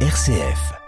RCF.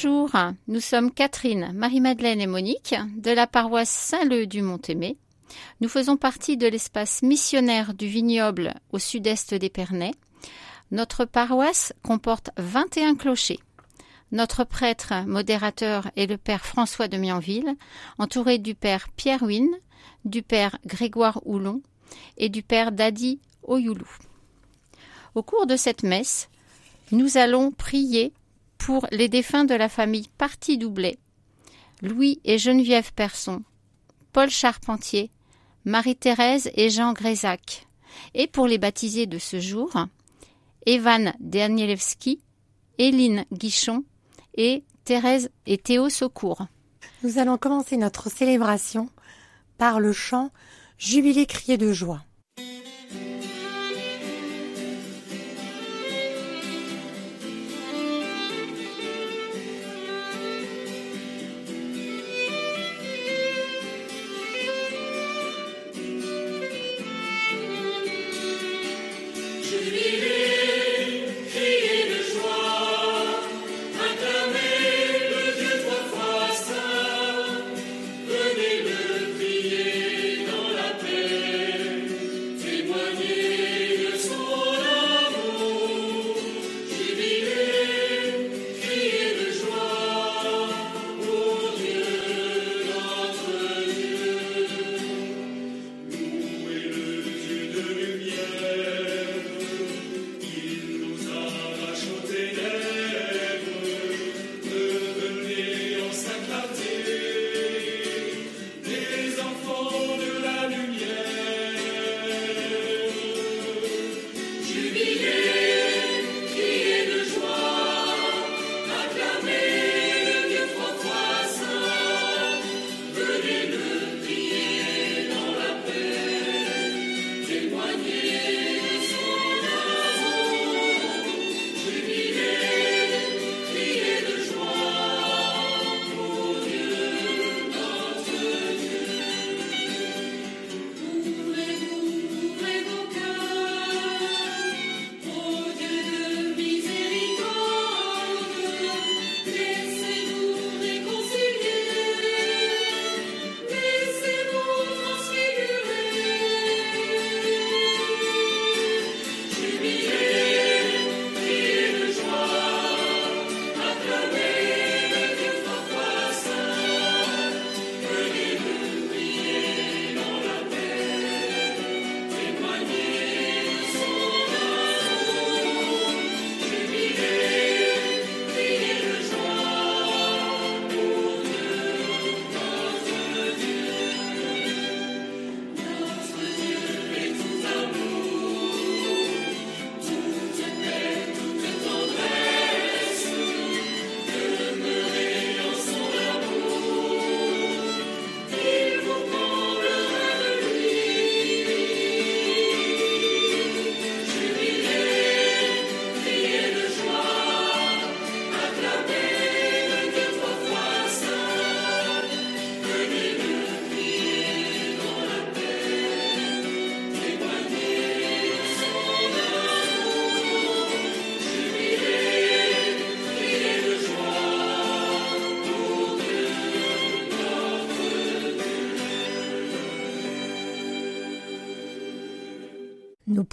Bonjour, nous sommes Catherine, Marie-Madeleine et Monique de la paroisse Saint-Leu du Mont-Aimé. Nous faisons partie de l'espace missionnaire du vignoble au sud-est d'Épernay. Notre paroisse comporte 21 clochers. Notre prêtre modérateur est le père François de Mianville, entouré du père Pierre Huynh, du père Grégoire Houlon et du père Dadi Oyoulou. Au cours de cette messe, nous allons prier pour les défunts de la famille Parti Doublet, Louis et Geneviève Persson, Paul Charpentier, Marie-Thérèse et Jean Grézac, et pour les baptisés de ce jour, Evan Danielewski, Éline Guichon et Thérèse et Théo Saucourt. Nous allons commencer notre célébration par le chant Jubilé crié de joie.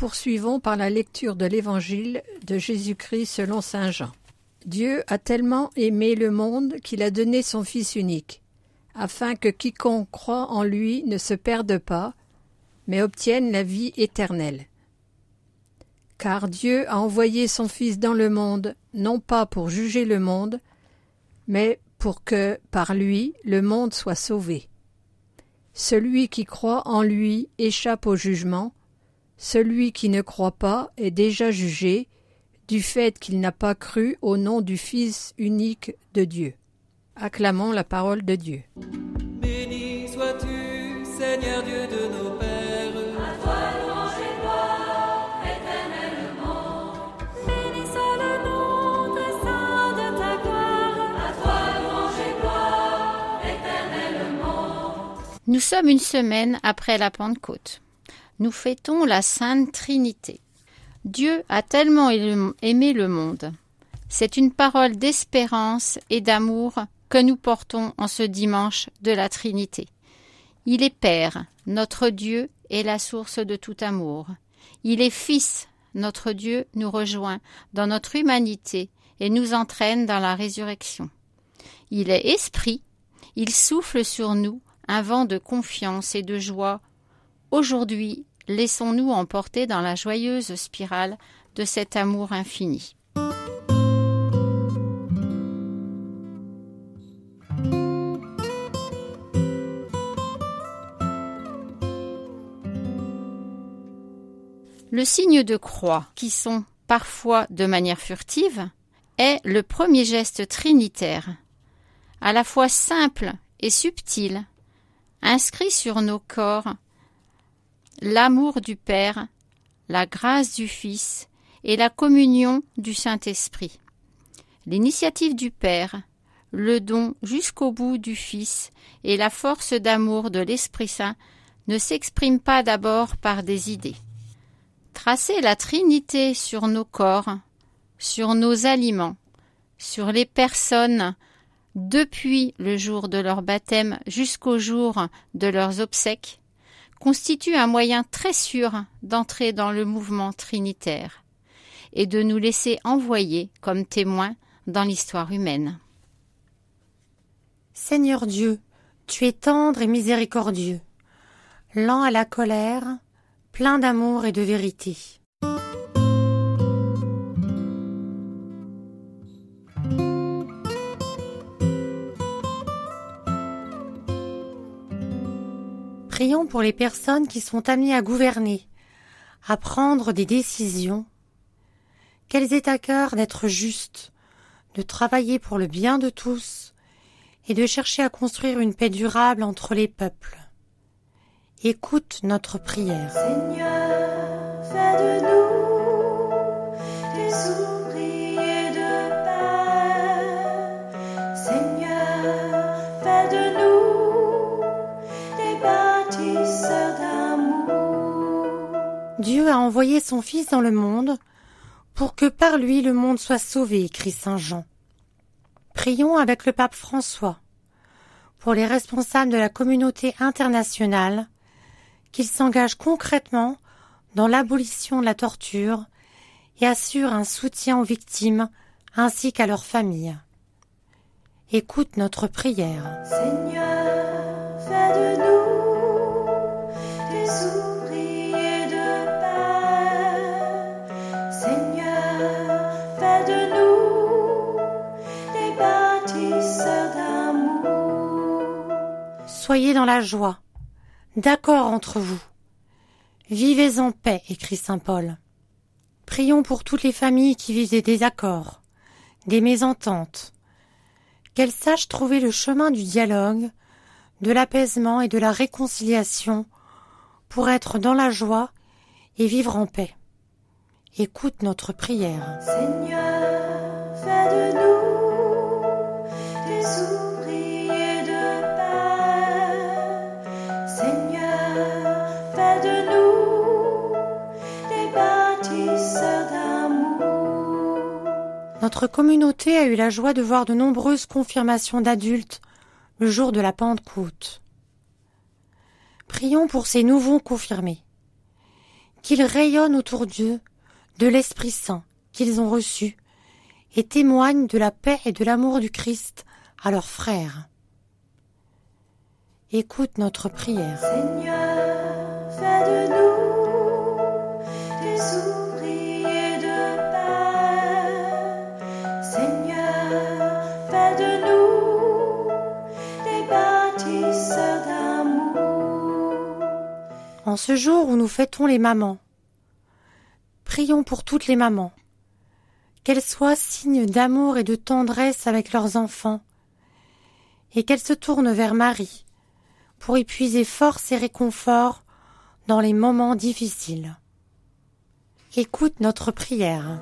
Poursuivons par la lecture de l'Évangile de Jésus-Christ selon Saint Jean. Dieu a tellement aimé le monde qu'il a donné son Fils unique, afin que quiconque croit en lui ne se perde pas, mais obtienne la vie éternelle. Car Dieu a envoyé son Fils dans le monde, non pas pour juger le monde, mais pour que, par lui, le monde soit sauvé. Celui qui croit en lui échappe au jugement, celui qui ne croit pas est déjà jugé, du fait qu'il n'a pas cru au nom du Fils unique de Dieu. Acclamons la parole de Dieu. Béni sois-tu, Seigneur Dieu de nos pères. À toi louange et gloire éternellement. Béni soit le nom très saint de ta gloire. À toi louange et gloire éternellement. Nous sommes une semaine après la Pentecôte. Nous fêtons la Sainte Trinité. Dieu a tellement aimé le monde. C'est une parole d'espérance et d'amour que nous portons en ce dimanche de la Trinité. Il est Père, notre Dieu est la source de tout amour. Il est Fils, notre Dieu nous rejoint dans notre humanité et nous entraîne dans la résurrection. Il est Esprit, il souffle sur nous un vent de confiance et de joie. Aujourd'hui, laissons-nous emporter dans la joyeuse spirale de cet amour infini. Le signe de croix, qui sont parfois de manière furtive, est le premier geste trinitaire, à la fois simple et subtil, inscrit sur nos corps l'amour du Père, la grâce du Fils et la communion du Saint-Esprit. L'initiative du Père, le don jusqu'au bout du Fils et la force d'amour de l'Esprit Saint ne s'expriment pas d'abord par des idées. Tracer la Trinité sur nos corps, sur nos aliments, sur les personnes depuis le jour de leur baptême jusqu'au jour de leurs obsèques, constitue un moyen très sûr d'entrer dans le mouvement trinitaire et de nous laisser envoyer comme témoins dans l'histoire humaine. Seigneur Dieu, tu es tendre et miséricordieux, lent à la colère, plein d'amour et de vérité. Pour les personnes qui sont amenées à gouverner, à prendre des décisions. Qu'elles aient à cœur d'être justes, de travailler pour le bien de tous et de chercher à construire une paix durable entre les peuples? Écoute notre prière. Envoyé son Fils dans le monde pour que par lui le monde soit sauvé, écrit Saint Jean. Prions avec le pape François pour les responsables de la communauté internationale qu'ils s'engagent concrètement dans l'abolition de la torture et assurent un soutien aux victimes ainsi qu'à leurs familles. Écoute notre prière. Soyez dans la joie, d'accord entre vous. Vivez en paix, écrit saint Paul. Prions pour toutes les familles qui vivent des désaccords, des mésententes, qu'elles sachent trouver le chemin du dialogue, de l'apaisement et de la réconciliation pour être dans la joie et vivre en paix. Écoute notre prière. Notre communauté a eu la joie de voir de nombreuses confirmations d'adultes le jour de la Pentecôte. Prions pour ces nouveaux confirmés, qu'ils rayonnent autour d'eux de l'Esprit Saint qu'ils ont reçu et témoignent de la paix et de l'amour du Christ à leurs frères. Écoute notre prière. Ce jour où nous fêtons les mamans, prions pour toutes les mamans, qu'elles soient signes d'amour et de tendresse avec leurs enfants, et qu'elles se tournent vers Marie pour y puiser force et réconfort dans les moments difficiles. Écoute notre prière.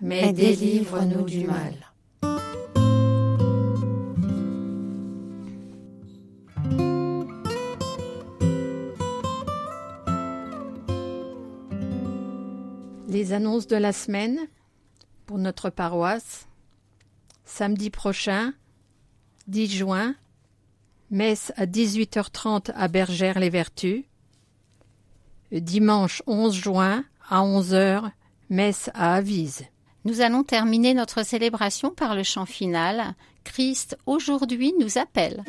mais délivre-nous du mal. Les annonces de la semaine pour notre paroisse. Samedi prochain, 10 juin, messe à 18h30 à Bergère-les-Vertus. Dimanche 11 juin à 11h, messe à Avise. Nous allons terminer notre célébration par le chant final. Christ aujourd'hui nous appelle.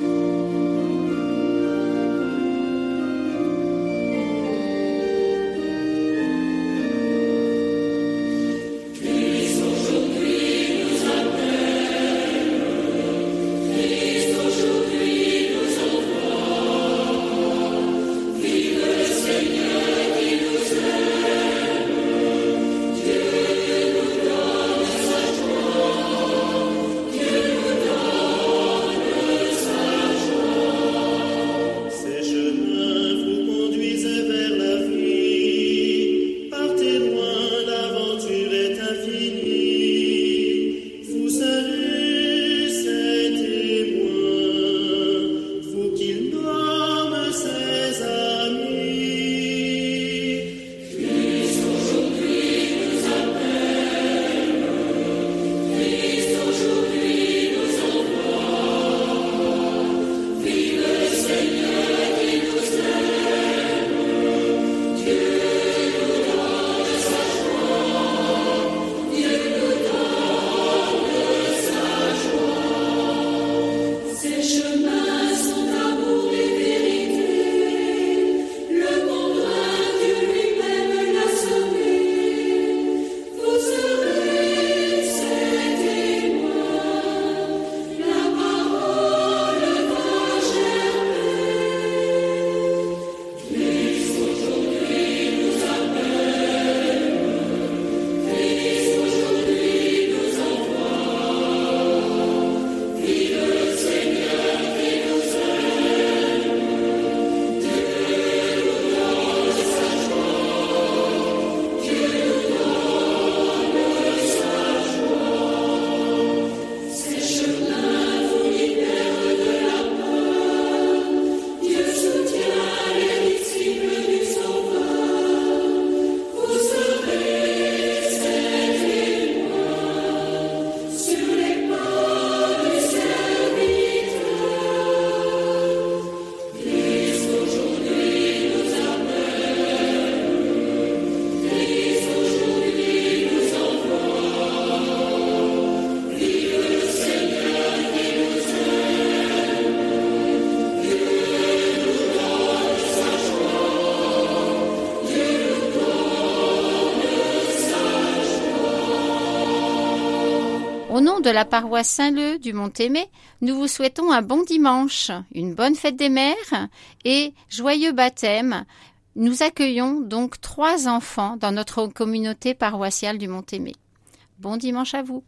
De la paroisse Saint-Leu du Mont-Aimé, nous vous souhaitons un bon dimanche, une bonne fête des mères et joyeux baptême. Nous accueillons donc trois enfants dans notre communauté paroissiale du Mont-Aimé. Bon dimanche à vous.